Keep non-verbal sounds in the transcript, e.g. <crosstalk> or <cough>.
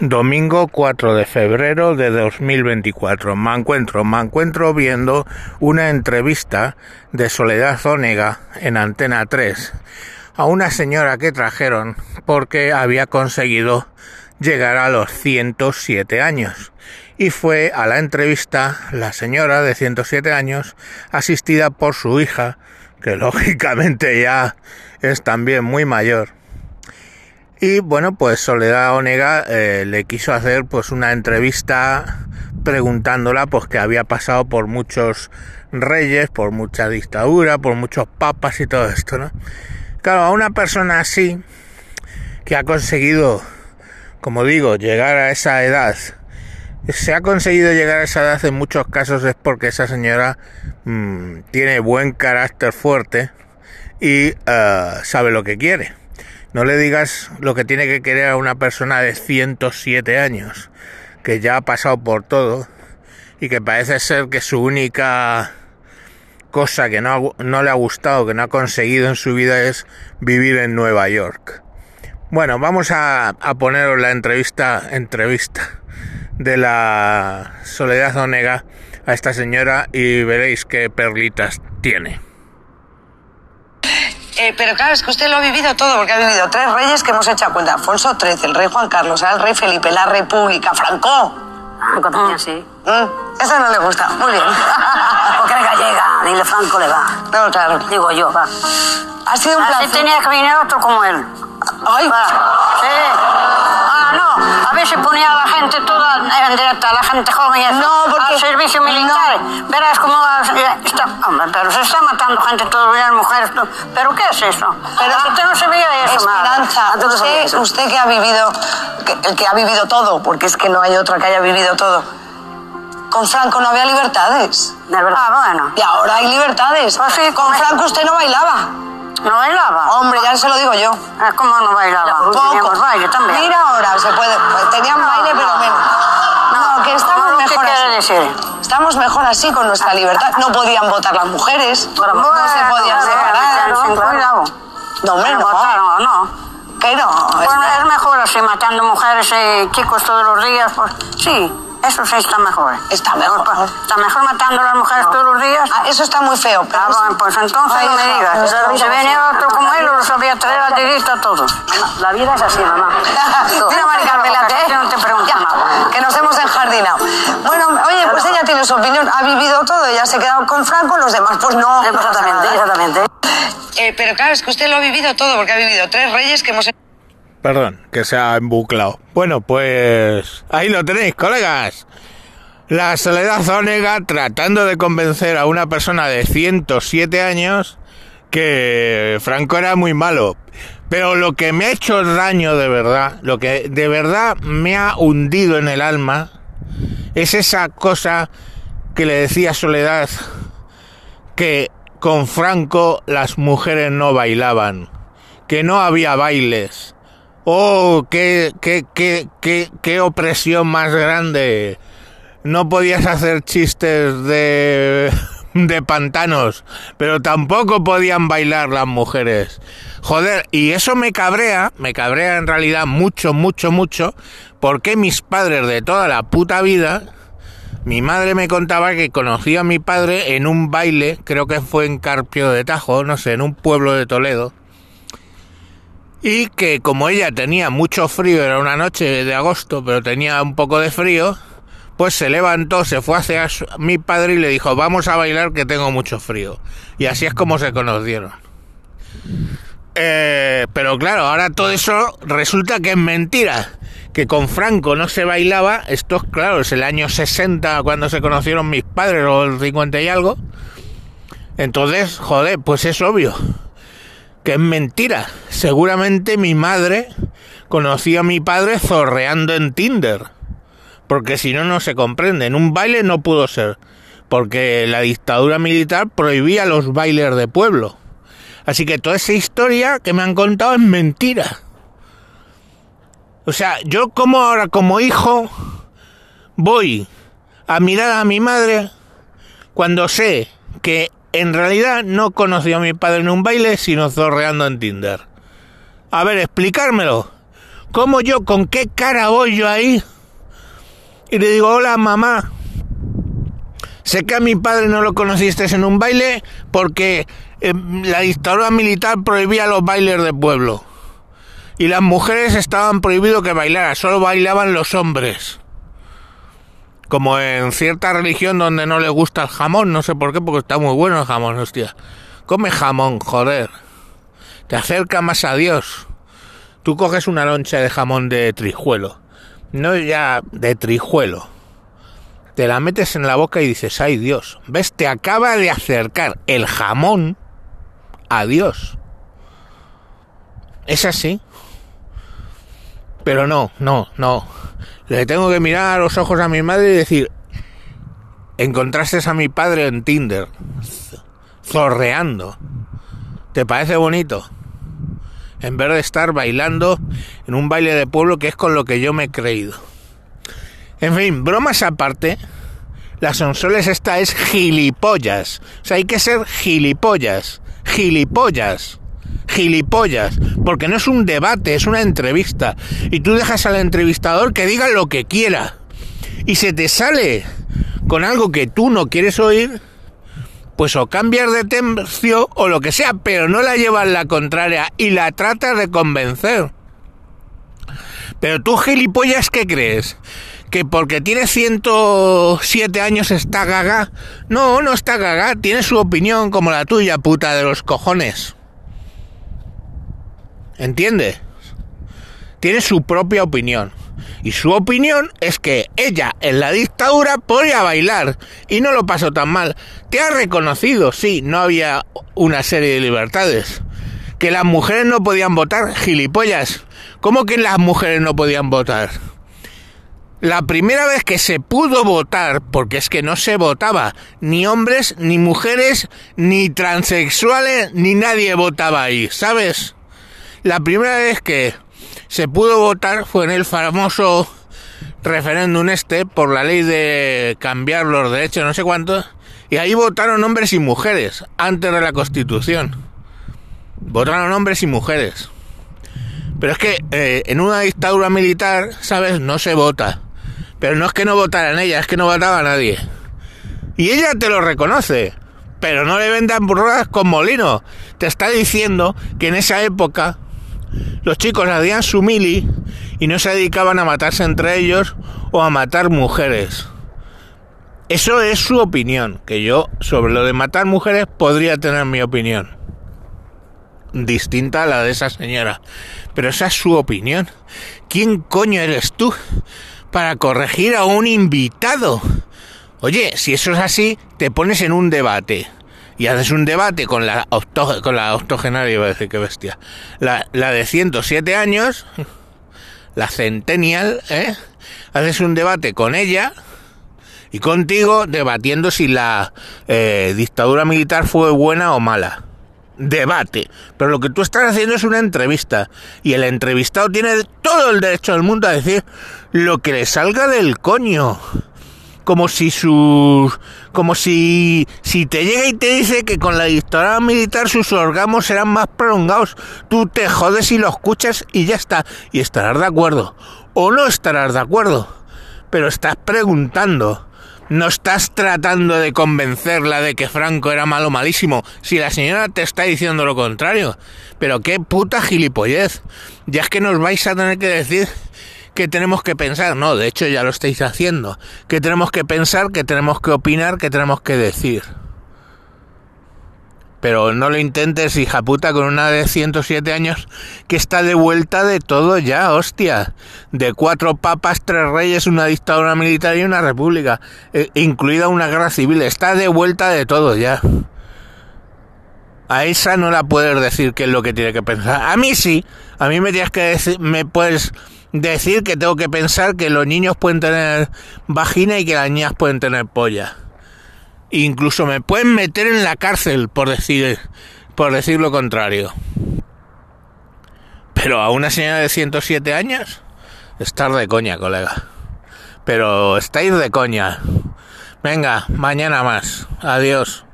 Domingo 4 de febrero de 2024. Me encuentro, me encuentro viendo una entrevista de Soledad Zónega en Antena 3 a una señora que trajeron porque había conseguido llegar a los 107 años. Y fue a la entrevista la señora de 107 años asistida por su hija, que <laughs> lógicamente ya es también muy mayor y bueno, pues Soledad Onega eh, le quiso hacer pues una entrevista preguntándola pues que había pasado por muchos reyes, por mucha dictadura, por muchos papas y todo esto, ¿no? Claro, a una persona así que ha conseguido, como digo, llegar a esa edad, se ha conseguido llegar a esa edad en muchos casos es porque esa señora mmm, tiene buen carácter fuerte y uh, sabe lo que quiere no le digas lo que tiene que querer a una persona de 107 años, que ya ha pasado por todo y que parece ser que su única cosa que no, no le ha gustado, que no ha conseguido en su vida es vivir en Nueva York. Bueno, vamos a, a poneros la entrevista, entrevista de la Soledad Onega a esta señora y veréis qué perlitas tiene. Eh, pero claro, es que usted lo ha vivido todo, porque ha vivido tres reyes que hemos hecho a cuenta. Alfonso XIII, el rey Juan Carlos, el rey Felipe, la República, Franco. Franco también, sí. Mm, Eso no le gusta. Muy bien. <laughs> Porque era gallega, dile Franco le va. No, claro. Digo yo, va. Ha sido un Así placer. tenía que venir otro como él. Ay, Va. Sí. Ah, no. A ver si ponía a la gente toda a la gente joven y eso, No, porque- al servicio militar. Verás cómo va- está, hombre, pero se está matando gente días, mujeres. todo. ¿Pero qué es eso? Pero Ah, usted no se veía eso, madre. Esperanza, sabía usted, eso. usted que ha vivido, que- el que ha vivido todo, porque es que no hay otra que haya vivido todo. Con Franco no había libertades. De verdad. Ah, bueno. Y ahora hay libertades. Pues sí, Con con- Franco usted no bailaba. ¿No se lo digo yo. Ah, ¿Cómo no bailaba? Poco. Teníamos baile también. Mira ahora, se puede. pues, tenían baile, pero menos. No, que estamos no, ¿qué mejor así. Estamos mejor así con nuestra libertad. No podían votar las mujeres. no se podían separar. cuidado. No, hombre, no. votaron, no. Que no. Bueno, es- es mejor así, matando mujeres y chicos todos los días. Pues, sí, eso sí está mejor. Está mejor. Está mejor matando a las mujeres todos los días. Ah, eso está muy feo. Pero Ah, bueno, pues entonces no me digas. Si venía otro como él, los sabía traer al directo a todos. La vida es así, mamá. <laughs> Mira, Mari Carmela, que, Yo no te pregunto Ya, nada. que nos hemos enjardinado. Bueno, oye, pues ella tiene su opinión, ha vivido todo, ella se ha quedado con Franco, los demás pues no. Exactamente, exactamente. Eh, pero claro, es que usted lo ha vivido todo, porque ha vivido tres reyes que hemos... Perdón, que se ha embuclado. Bueno, pues ahí lo tenéis, colegas. La Soledad Zónega tratando de convencer a una persona de 107 años que Franco era muy malo. Pero lo que me ha hecho daño de verdad, lo que de verdad me ha hundido en el alma, es esa cosa que le decía Soledad, que con Franco las mujeres no bailaban, que no había bailes. Oh, qué, qué, qué, qué, opresión más grande. No podías hacer chistes de, <laughs> de pantanos, pero tampoco podían bailar las mujeres. Joder, y eso me cabrea, me cabrea en realidad mucho, mucho, mucho, porque mis padres de toda la puta vida, mi madre me contaba que conocía a mi padre en un baile, creo que fue en Carpio de Tajo, no sé, en un pueblo de Toledo. Y que como ella tenía mucho frío, era una noche de agosto, pero tenía un poco de frío, pues se levantó, se fue hacia su- mi padre y le dijo, vamos a bailar que tengo mucho frío. Y así es como se conocieron. Eh, pero claro, ahora todo eso resulta que es mentira. Que con Franco no se bailaba. Esto, claro, es el año 60 cuando se conocieron mis padres, o el 50 y algo. Entonces, joder, pues es obvio que es mentira. Seguramente mi madre conocía a mi padre zorreando en Tinder. Porque si no, no se comprende. En un baile no pudo ser. Porque la dictadura militar prohibía los bailes de pueblo. Así que toda esa historia que me han contado es mentira. O sea, yo como ahora como hijo voy a mirar a mi madre cuando sé que en realidad no conoció a mi padre en un baile, sino zorreando en Tinder. A ver, explicármelo. ¿Cómo yo, con qué cara voy yo ahí? Y le digo, hola mamá, sé que a mi padre no lo conociste en un baile porque eh, la dictadura militar prohibía los bailes de pueblo. Y las mujeres estaban prohibido que bailara, solo bailaban los hombres. Como en cierta religión donde no le gusta el jamón, no sé por qué, porque está muy bueno el jamón, hostia. Come jamón, joder. Te acerca más a Dios. Tú coges una loncha de jamón de trijuelo, no ya de trijuelo. Te la metes en la boca y dices, ay Dios, ves, te acaba de acercar el jamón a Dios. Es así. Pero no, no, no. Le tengo que mirar a los ojos a mi madre y decir, encontraste a mi padre en Tinder, zorreando. ¿Te parece bonito? En vez de estar bailando en un baile de pueblo que es con lo que yo me he creído. En fin, bromas aparte, la Sonsoles esta es gilipollas. O sea, hay que ser gilipollas. Gilipollas gilipollas, porque no es un debate, es una entrevista. Y tú dejas al entrevistador que diga lo que quiera. Y se te sale con algo que tú no quieres oír, pues o cambias de tercio o lo que sea, pero no la llevas la contraria y la tratas de convencer. Pero tú gilipollas, ¿qué crees? que porque tiene 107 años está gaga. No, no está gaga, tiene su opinión como la tuya, puta de los cojones. ¿Entiende? Tiene su propia opinión. Y su opinión es que ella en la dictadura podía bailar y no lo pasó tan mal. Te ha reconocido, sí, no había una serie de libertades. Que las mujeres no podían votar, gilipollas. ¿Cómo que las mujeres no podían votar? La primera vez que se pudo votar, porque es que no se votaba, ni hombres, ni mujeres, ni transexuales, ni nadie votaba ahí, ¿sabes? La primera vez que se pudo votar fue en el famoso referéndum este por la ley de cambiar los derechos, no sé cuántos, y ahí votaron hombres y mujeres antes de la Constitución. Votaron hombres y mujeres. Pero es que eh, en una dictadura militar, ¿sabes? No se vota. Pero no es que no votaran ella, es que no votaba nadie. Y ella te lo reconoce. Pero no le vendan burradas con molino. Te está diciendo que en esa época los chicos hacían su mili y no se dedicaban a matarse entre ellos o a matar mujeres. Eso es su opinión, que yo sobre lo de matar mujeres podría tener mi opinión. Distinta a la de esa señora. Pero esa es su opinión. ¿Quién coño eres tú para corregir a un invitado? Oye, si eso es así, te pones en un debate y haces un debate con la, con la octogenaria, iba a decir que bestia, la, la de 107 años, <laughs> la centennial, ¿eh? haces un debate con ella y contigo debatiendo si la eh, dictadura militar fue buena o mala. Debate. Pero lo que tú estás haciendo es una entrevista. Y el entrevistado tiene todo el derecho del mundo a decir lo que le salga del coño como si sus como si si te llega y te dice que con la dictadura militar sus orgasmos serán más prolongados, tú te jodes y lo escuchas y ya está, y estarás de acuerdo o no estarás de acuerdo, pero estás preguntando. No estás tratando de convencerla de que Franco era malo malísimo, si la señora te está diciendo lo contrario. Pero qué puta gilipollez. Ya es que nos vais a tener que decir que tenemos que pensar, no, de hecho ya lo estáis haciendo, que tenemos que pensar, que tenemos que opinar, que tenemos que decir. Pero no lo intentes, hija puta, con una de 107 años que está de vuelta de todo ya, hostia. De cuatro papas, tres reyes, una dictadura militar y una república, eh, incluida una guerra civil. Está de vuelta de todo ya. A esa no la puedes decir qué es lo que tiene que pensar. A mí sí. A mí me tienes que decir, me puedes decir que tengo que pensar que los niños pueden tener vagina y que las niñas pueden tener polla. Incluso me pueden meter en la cárcel por decir, por decir lo contrario. Pero a una señora de 107 años, estar de coña, colega. Pero estáis de coña. Venga, mañana más. Adiós.